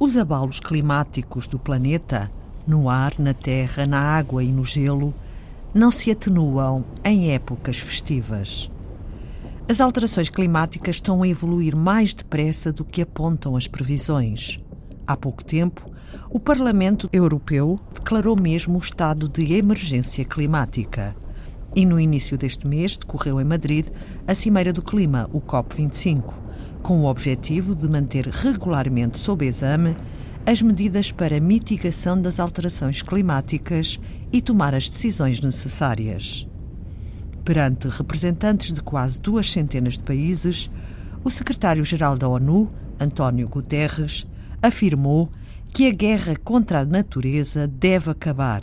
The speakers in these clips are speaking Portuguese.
Os abalos climáticos do planeta, no ar, na terra, na água e no gelo, não se atenuam em épocas festivas. As alterações climáticas estão a evoluir mais depressa do que apontam as previsões. Há pouco tempo, o Parlamento Europeu declarou mesmo o estado de emergência climática. E no início deste mês decorreu em Madrid a Cimeira do Clima, o COP25, com o objetivo de manter regularmente sob exame as medidas para mitigação das alterações climáticas e tomar as decisões necessárias. Perante representantes de quase duas centenas de países, o secretário-geral da ONU, António Guterres, afirmou que a guerra contra a natureza deve acabar.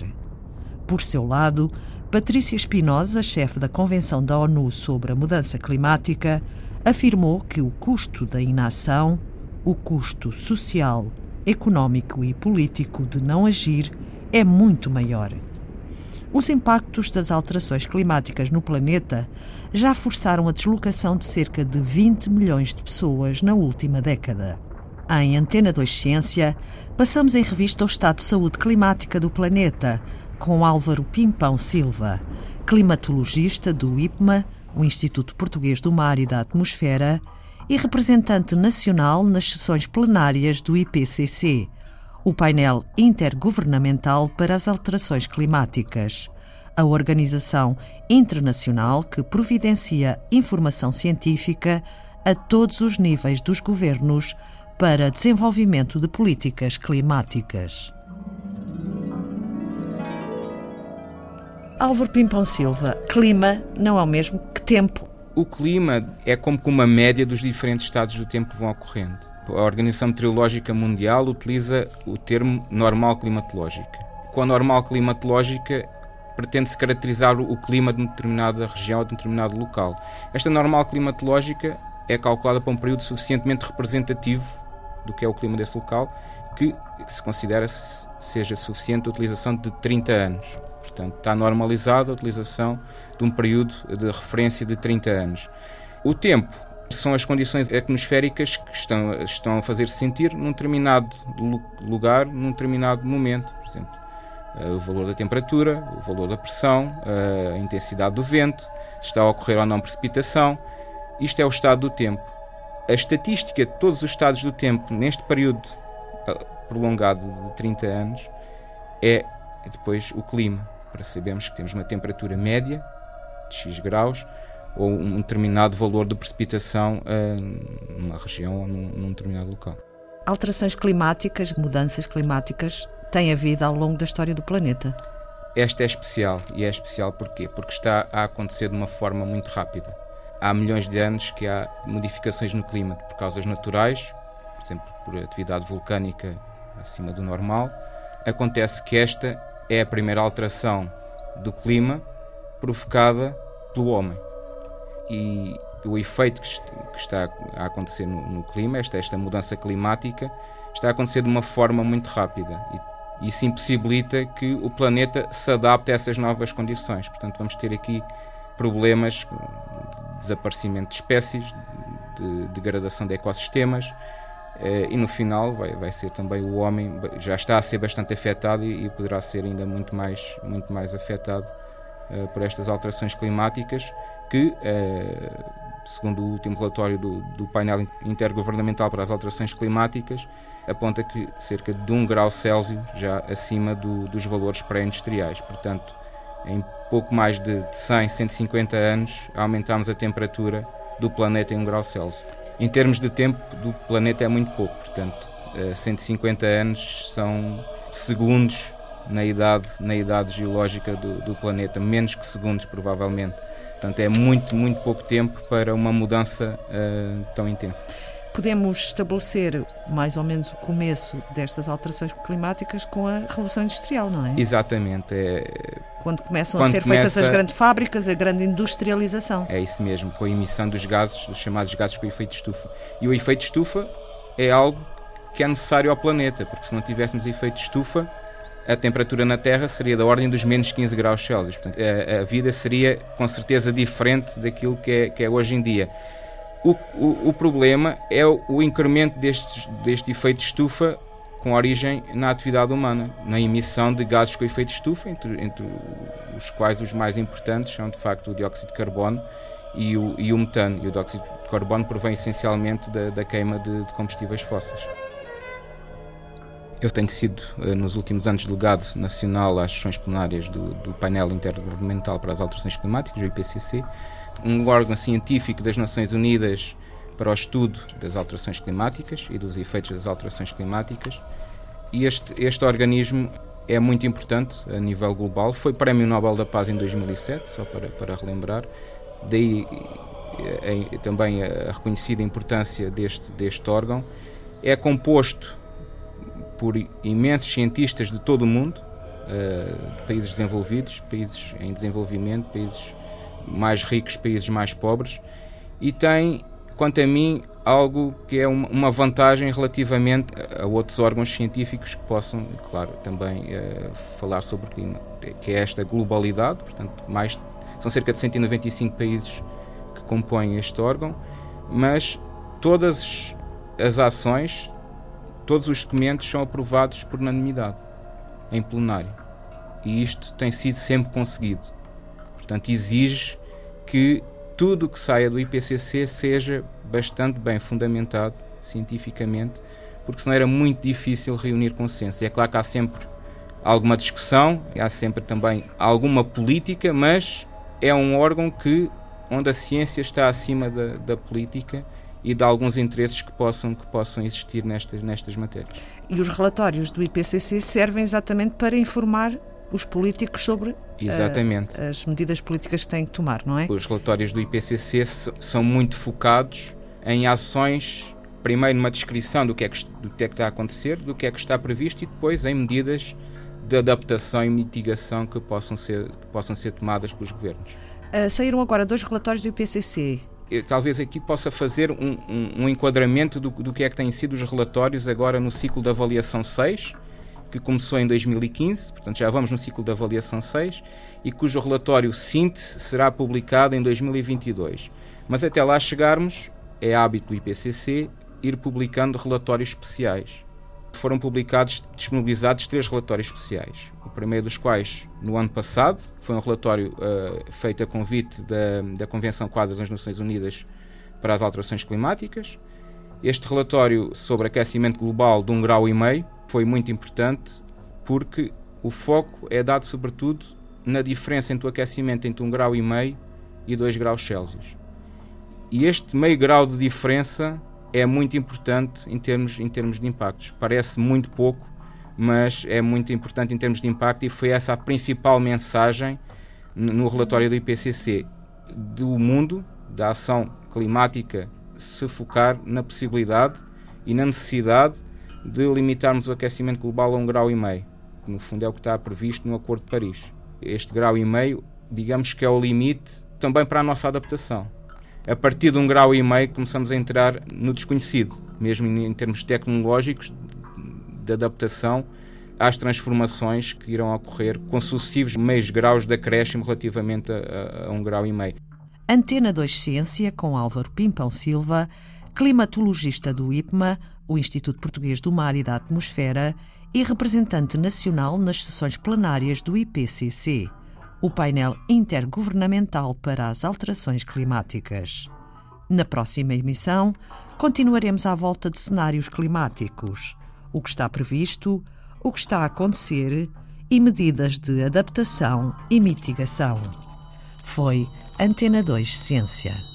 Por seu lado, Patrícia Espinosa, chefe da Convenção da ONU sobre a Mudança Climática, afirmou que o custo da inação, o custo social, económico e político de não agir é muito maior. Os impactos das alterações climáticas no planeta já forçaram a deslocação de cerca de 20 milhões de pessoas na última década. Em Antena 2 Ciência, passamos em revista o estado de saúde climática do planeta com Álvaro Pimpão Silva, climatologista do IPMA, o Instituto Português do Mar e da Atmosfera, e representante nacional nas sessões plenárias do IPCC, o painel intergovernamental para as alterações climáticas, a organização internacional que providencia informação científica a todos os níveis dos governos para desenvolvimento de políticas climáticas. Álvaro Pimpão Silva, clima não é o mesmo tempo. O clima é como que uma média dos diferentes estados do tempo que vão ocorrendo. A Organização Meteorológica Mundial utiliza o termo normal climatológica. Com a normal climatológica pretende-se caracterizar o clima de uma determinada região ou de um determinado local. Esta normal climatológica é calculada para um período suficientemente representativo do que é o clima desse local, que se considera -se seja suficiente a utilização de 30 anos. Portanto, está normalizada a utilização de um período de referência de 30 anos. O tempo são as condições atmosféricas que estão, estão a fazer-se sentir num determinado lugar, num determinado momento. Por exemplo, eh, o valor da temperatura, o valor da pressão, a intensidade do vento, se está a ocorrer ou não precipitação. Isto é o estado do tempo. A estatística de todos os estados do tempo neste período eh, prolongado de 30 anos é depois o clima para sabermos que temos uma temperatura média de X graus ou um determinado valor de precipitação uh, numa região ou num, num determinado local. Alterações climáticas, mudanças climáticas, têm havido ao longo da história do planeta. Esta é especial. E é especial porquê? Porque está a acontecer de uma forma muito rápida. Há milhões de anos que há modificações no clima por causas naturais, por exemplo, por atividade vulcânica acima do normal. Acontece que esta é a primeira alteração do clima provocada pelo homem. E o efeito que está a acontecer no, clima, esta, esta mudança climática, está a acontecer de uma forma muito rápida. E isso impossibilita que o planeta se adapte a essas novas condições. Portanto, vamos ter aqui problemas de desaparecimento de espécies, de degradação de ecossistemas, e no final vai, vai ser também o homem, já está a ser bastante afetado e, e poderá ser ainda muito mais, muito mais afetado uh, por estas alterações climáticas que, uh, segundo o último relatório do, do painel intergovernamental para as alterações climáticas, aponta que cerca de 1 grau Celsius já acima do, dos valores pré-industriais. Portanto, em pouco mais de 100, 150 anos, aumentamos a temperatura do planeta em 1 grau Celsius. Em termos de tempo, do planeta é muito pouco, portanto, 150 eh, anos são segundos na idade, na idade geológica do, do planeta, menos que segundos, provavelmente. Portanto, é muito, muito pouco tempo para uma mudança uh, tão intensa podemos estabelecer mais ou menos o começo destas alterações climáticas com a Revolução Industrial, não é? Exatamente. É... Quando começam Quando a ser começa... feitas as grandes fábricas, a grande industrialização. É isso mesmo, com a emissão dos gases, dos chamados gases com efeito estufa. E o efeito estufa é algo que é necessário ao planeta, porque se não tivéssemos efeito estufa, a temperatura na Terra seria da ordem dos menos 15 graus Celsius. Portanto, a, a vida seria com certeza diferente daquilo que é, que é hoje em dia. O, o, o problema é o, o incremento destes, deste efeito de estufa com origem na atividade humana, na emissão de gases com efeito estufa, entre, entre os quais os mais importantes são de facto o dióxido de carbono e o, e o metano. E o dióxido de carbono provém essencialmente da, da queima de, de combustíveis fósseis. Eu tenho sido, eh, nos últimos anos, delegado nacional às sessões plenárias do, do painel intergovernamental para as alterações climáticas, o IPCC, um órgão científico das Nações Unidas para o estudo das alterações climáticas e dos efeitos das alterações climáticas. E este, este organismo é muito importante a nível global. Foi Prémio Nobel da Paz em 2007, só para, para relembrar. Daí é, é, também a reconhecida importância deste, deste órgão. É composto por imensos cientistas de todo o mundo, uh, países desenvolvidos, países em desenvolvimento, países mais ricos, países mais pobres, e tem, quanto a mim, algo que é uma vantagem relativamente a outros órgãos científicos que possam, claro, também uh, falar sobre o clima, que é esta globalidade, portanto, mais são cerca de 195 países que compõem este órgão, mas todas as ações todos os documentos são aprovados por unanimidade em plenário. E isto tem sido sempre conseguido. Portanto, exige que tudo o que saia do IPCC seja bastante bem fundamentado cientificamente, porque senão era muito difícil reunir consenso. E é claro que há sempre alguma discussão, há sempre também alguma política, mas é um órgão que onde a ciência está acima da, da política e de alguns interesses que possam, que possam existir nestas, nestas matérias. E os relatórios do IPCC servem exatamente para informar os políticos sobre Exatamente. Uh, as medidas políticas que têm que tomar, não é? Os relatórios do IPCC são muito focados em ações, primeiro numa descrição do que, é que, do que é que está a acontecer, do que é que está previsto e depois em medidas de adaptação e mitigação que possam ser, que possam ser tomadas pelos governos. Uh, saíram agora dois relatórios do IPCC talvez aqui possa fazer um, um, um enquadramento do, do, que é que têm sido os relatórios agora no ciclo de avaliação 6, que começou em 2015, portanto já vamos no ciclo de avaliação 6, e cujo relatório síntese será publicado em 2022. Mas até lá chegarmos, é hábito do IPCC ir publicando relatórios especiais foram publicados, disponibilizados três relatórios especiais. O primeiro dos quais, no ano passado, foi um relatório uh, feito a convite da, da Convenção Quadra das Nações Unidas para as Alterações Climáticas. Este relatório sobre aquecimento global de um grau e meio foi muito importante porque o foco é dado sobretudo na diferença entre o aquecimento entre um grau e meio e 2 graus Celsius. E este meio grau de diferença é muito importante em termos, em termos de impactos. Parece muito pouco, mas é muito importante em termos de impacto e foi essa a principal mensagem no relatório do IPCC do mundo, da ação climática, se focar na possibilidade e na necessidade de limitarmos o aquecimento global a um grau e meio. No fundo é o que está previsto no Acordo de Paris. Este grau e meio, digamos que é o limite também para a nossa adaptação a partir de um grau e meio começamos a entrar no desconhecido, mesmo em termos tecnológicos de adaptação às transformações que irão ocorrer com sucessivos meios graus de acréscimo relativamente a, a, a um grau e meio. Antena 2 Ciência com Álvaro Pimpão Silva, climatologista do IPMA, o Instituto Português do Mar e da Atmosfera, e representante nacional nas sessões plenárias do IPCC o painel intergovernamental para as alterações climáticas. Na próxima emissão, continuaremos à volta de cenários climáticos, o que está previsto, o que está a acontecer e medidas de adaptação e mitigação. Foi Antena 2 Ciência.